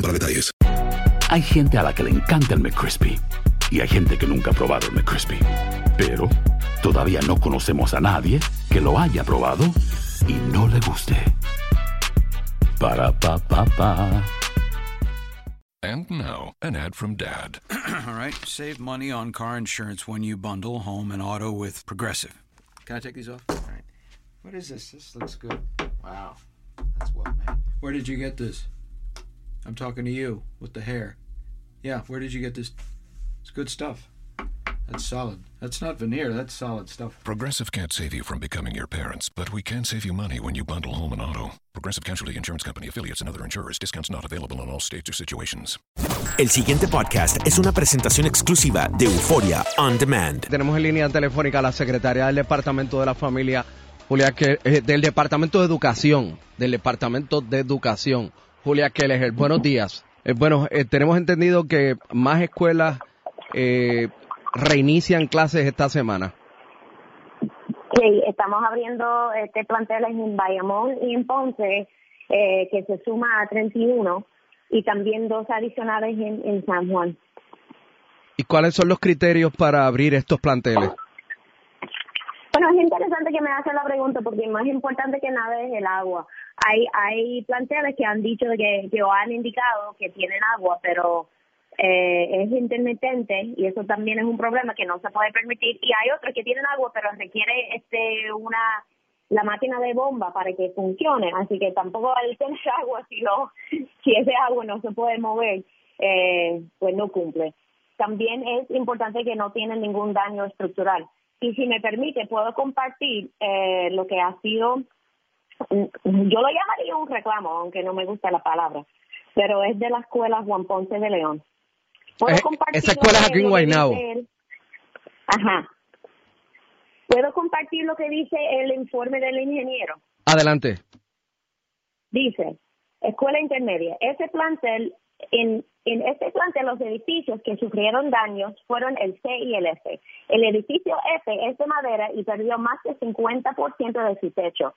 para detalles. Hay gente a la que le encanta el McCrispy y hay gente que nunca ha probado el McCrispy. Pero todavía no conocemos a nadie que lo haya probado y no le guste. Para pa pa pa. And now, an ad from Dad. All right, save money on car insurance when you bundle home and auto with Progressive. Can I take these off? All right. What is this? This looks good. Wow. That's well made. Where did you get this? I'm talking to you with the hair. Yeah, where did you get this? It's good stuff. That's solid. That's not veneer, that's solid stuff. Progressive can't save you from becoming your parents, but we can save you money when you bundle home and auto. Progressive Casualty Insurance Company affiliates and other insurers. Discounts not available in all states or situations. El siguiente podcast es una presentación exclusiva de Euforia On Demand. Tenemos en línea telefónica a la secretaria del Departamento de la Familia, Julia, que, eh, del Departamento de Educación, del Departamento de Educación, Julia Kelleher. Buenos días. Eh, bueno, eh, tenemos entendido que más escuelas eh, reinician clases esta semana. Sí, estamos abriendo este plantel en Bayamón y en Ponce, eh, que se suma a 31, y también dos adicionales en, en San Juan. ¿Y cuáles son los criterios para abrir estos planteles? Es interesante que me hacen la pregunta porque más importante que nada es el agua. Hay hay planteles que han dicho que, que han indicado que tienen agua, pero eh, es intermitente y eso también es un problema que no se puede permitir. Y hay otros que tienen agua, pero requiere este una la máquina de bomba para que funcione. Así que tampoco al tener agua, si no, si ese agua no se puede mover, eh, pues no cumple. También es importante que no tienen ningún daño estructural. Y si me permite, puedo compartir eh, lo que ha sido, mm, yo lo llamaría un reclamo, aunque no me gusta la palabra, pero es de la escuela Juan Ponce de León. Puedo Eh, compartir esa escuela es aquí en Guaynabo. Ajá. Puedo compartir lo que dice el informe del ingeniero. Adelante. Dice, escuela intermedia, ese plantel, en, en este plantel los edificios que sufrieron daños fueron el C y el F. El edificio F es de madera y perdió más del 50% de su techo.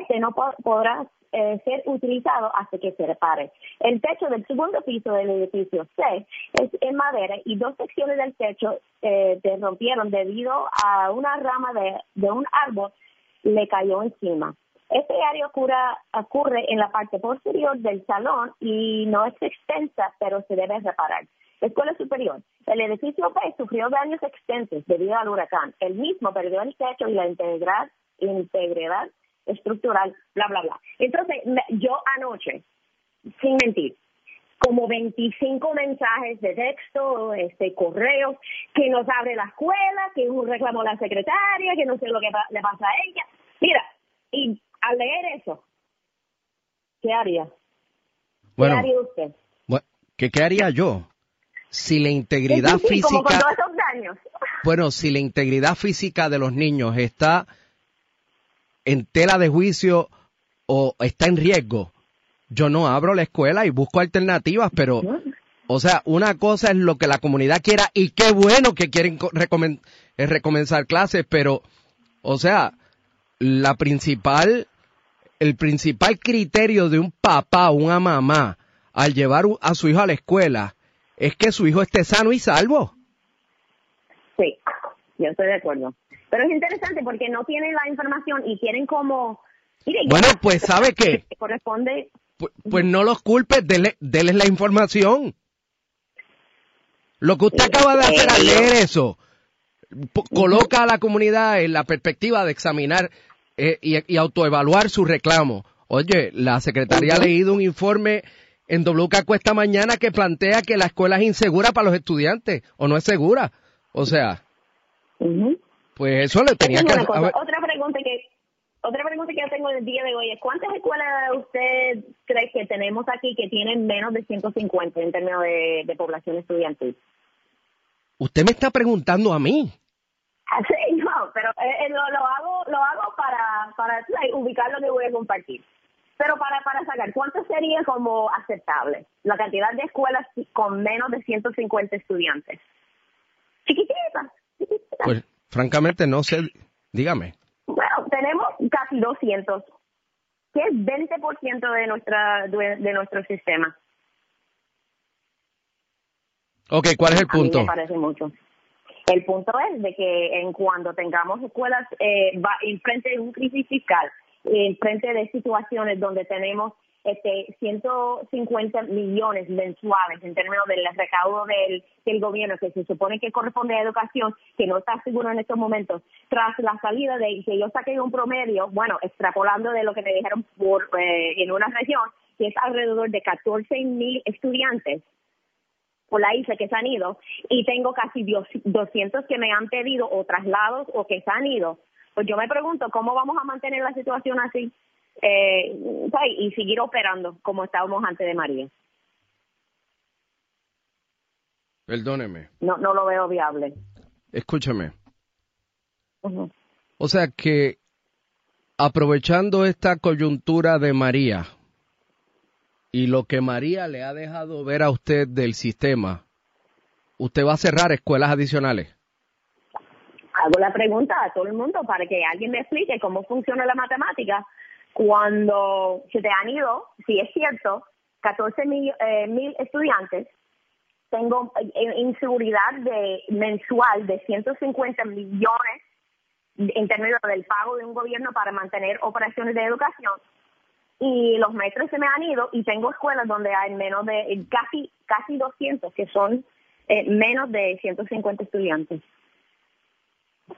Este no po- podrá eh, ser utilizado hasta que se repare. El techo del segundo piso del edificio C es en madera y dos secciones del techo eh, se rompieron debido a una rama de un árbol le cayó encima. Este área ocurre, ocurre en la parte posterior del salón y no es extensa, pero se debe reparar. Escuela superior. El edificio B sufrió daños extensos debido al huracán. El mismo perdió el techo y la integridad, integridad estructural, bla, bla, bla. Entonces, yo anoche, sin mentir, como 25 mensajes de texto, este correos, que nos abre la escuela, que un reclamo a la secretaria, que no sé lo que le pasa a ella. Mira, y al leer eso, ¿qué haría? Bueno. ¿Qué haría usted? ¿qué, qué haría yo? Si la integridad Sí, sí, como con física, todos esos daños. bueno, si la integridad física de los niños está en tela de juicio o está en riesgo, yo no abro la escuela y busco alternativas, pero, o sea, una cosa es lo que la comunidad quiera y qué bueno que quieren co- recomen- eh, recomenzar clases, pero, o sea, la principal, el principal criterio de un papá o una mamá al llevar a su hijo a la escuela es que su hijo esté sano y salvo. Sí, yo estoy de acuerdo. Pero es interesante porque no tienen la información y tienen como... Mire, Bueno, ya- pues, ¿sabe qué? Corresponde... Pues, pues no los culpes, dele, deles la información. Lo que usted acaba de hacer al leer eso, coloca a la comunidad en la perspectiva de examinar eh, y, y autoevaluar su reclamo. Oye, la secretaría ha leído un informe en WK Cuesta Mañana que plantea que la escuela es insegura para los estudiantes, o no es segura. O sea, pues eso le tenía que haber- Otra pregunta que otra pregunta que yo tengo el día de hoy es ¿cuántas escuelas usted cree que tenemos aquí que tienen menos de 150 en términos de, de población estudiantil? Usted me está preguntando a mí. Sí, no, pero eh, eh, lo, lo hago lo hago para para sabes, ubicar lo que voy a compartir. Pero para para sacar, ¿cuánto sería como aceptable la cantidad de escuelas con menos de 150 estudiantes? Chiquititas, chiquititas. Pues francamente no sé, dígame. Bueno, tenemos casi 200, que es 20% de nuestra de, de nuestro sistema. Ok, ¿cuál es el A mí punto? me parece mucho. El punto es de que en cuando tengamos escuelas eh, va, en frente de un crisis fiscal, en frente de situaciones donde tenemos este 150 millones mensuales en términos del recaudo del, del gobierno que se supone que corresponde a educación, que no está seguro en estos momentos, tras la salida de que yo saqué un promedio, bueno, extrapolando de lo que me dijeron por eh, en una región, que es alrededor de 14 mil estudiantes por la isla que se han ido y tengo casi dios- 200 que me han pedido o traslados o que se han ido. Pues yo me pregunto cómo vamos a mantener la situación así eh, y seguir operando como estábamos antes de María. Perdóneme, No, no lo veo viable. escúchame. O sea que aprovechando esta coyuntura de María y lo que María le ha dejado ver a usted del sistema, usted va a cerrar escuelas adicionales. Hago la pregunta a todo el mundo para que alguien me explique cómo funciona la matemática cuando se te han ido, si es cierto, 14 mil, eh, mil estudiantes, tengo eh, inseguridad de mensual de 150 millones en términos del pago de un gobierno para mantener operaciones de educación y los maestros se me han ido y tengo escuelas donde hay menos de eh, casi casi 200 que son eh, menos de 150 estudiantes.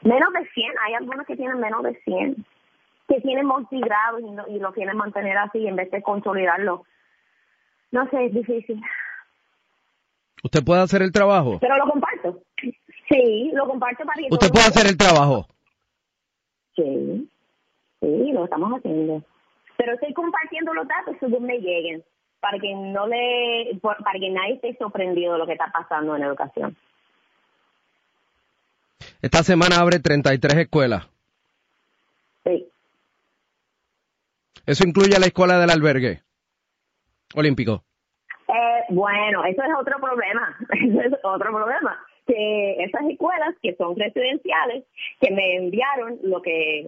Menos de 100, hay algunos que tienen menos de 100, que tienen multigrados y, no- y lo quieren mantener así en vez de consolidarlo. No sé, es difícil. ¿Usted puede hacer el trabajo? Pero lo comparto. Sí, lo comparto para que ¿Usted puede hacer el trabajo? Sí, sí, lo estamos haciendo. Pero estoy compartiendo los datos según me lleguen, para que no le, para que nadie esté sorprendido de lo que está pasando en educación. Esta semana abre 33 escuelas. Sí. Eso incluye la escuela del albergue olímpico. Eh, bueno, eso es otro problema, eso es otro problema. Que esas escuelas que son residenciales, que me enviaron lo que,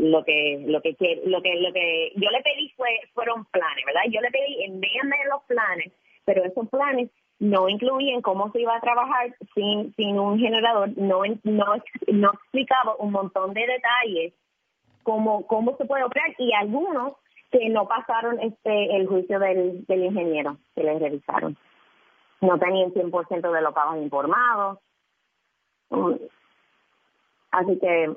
lo que, lo que, lo que, lo que yo le pedí fue, fueron planes, ¿verdad? Yo le pedí envíame los planes, pero esos planes no incluían cómo se iba a trabajar sin, sin un generador, no, no, no explicaba un montón de detalles cómo, cómo se puede operar y algunos que no pasaron este el juicio del, del ingeniero que les revisaron. No tenían 100% de los pagos informados. Mm. Así que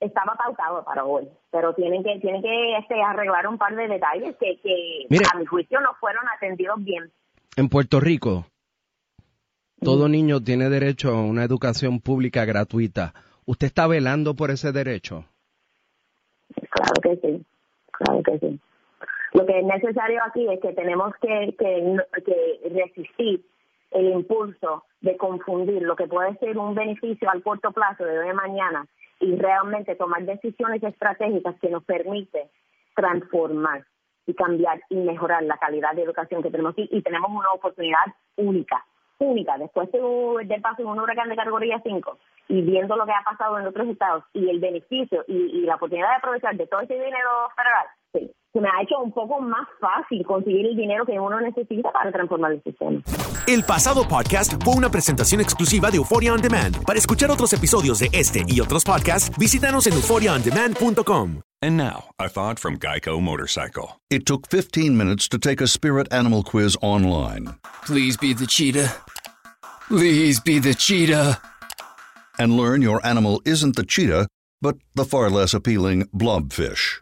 estaba pautado para hoy, pero tienen que tienen que este, arreglar un par de detalles que, que Mire. a mi juicio no fueron atendidos bien. En Puerto Rico, todo niño tiene derecho a una educación pública gratuita. ¿Usted está velando por ese derecho? Claro que sí, claro que sí. Lo que es necesario aquí es que tenemos que, que, que resistir el impulso de confundir lo que puede ser un beneficio al corto plazo de hoy a mañana y realmente tomar decisiones estratégicas que nos permiten transformar y cambiar y mejorar la calidad de educación que tenemos aquí. Y tenemos una oportunidad única, única, después de, del paso de un huracán de categoría 5 y viendo lo que ha pasado en otros estados y el beneficio y, y la oportunidad de aprovechar de todo ese dinero federal, sí, se me ha hecho un poco más fácil conseguir el dinero que uno necesita para transformar el sistema. El pasado podcast fue una presentación exclusiva de Euphoria On Demand. Para escuchar otros episodios de este y otros podcasts, visítanos en euphoriaondemand.com. And now, a thought from Geico Motorcycle. It took 15 minutes to take a spirit animal quiz online. Please be the cheetah. Please be the cheetah. And learn your animal isn't the cheetah, but the far less appealing blobfish.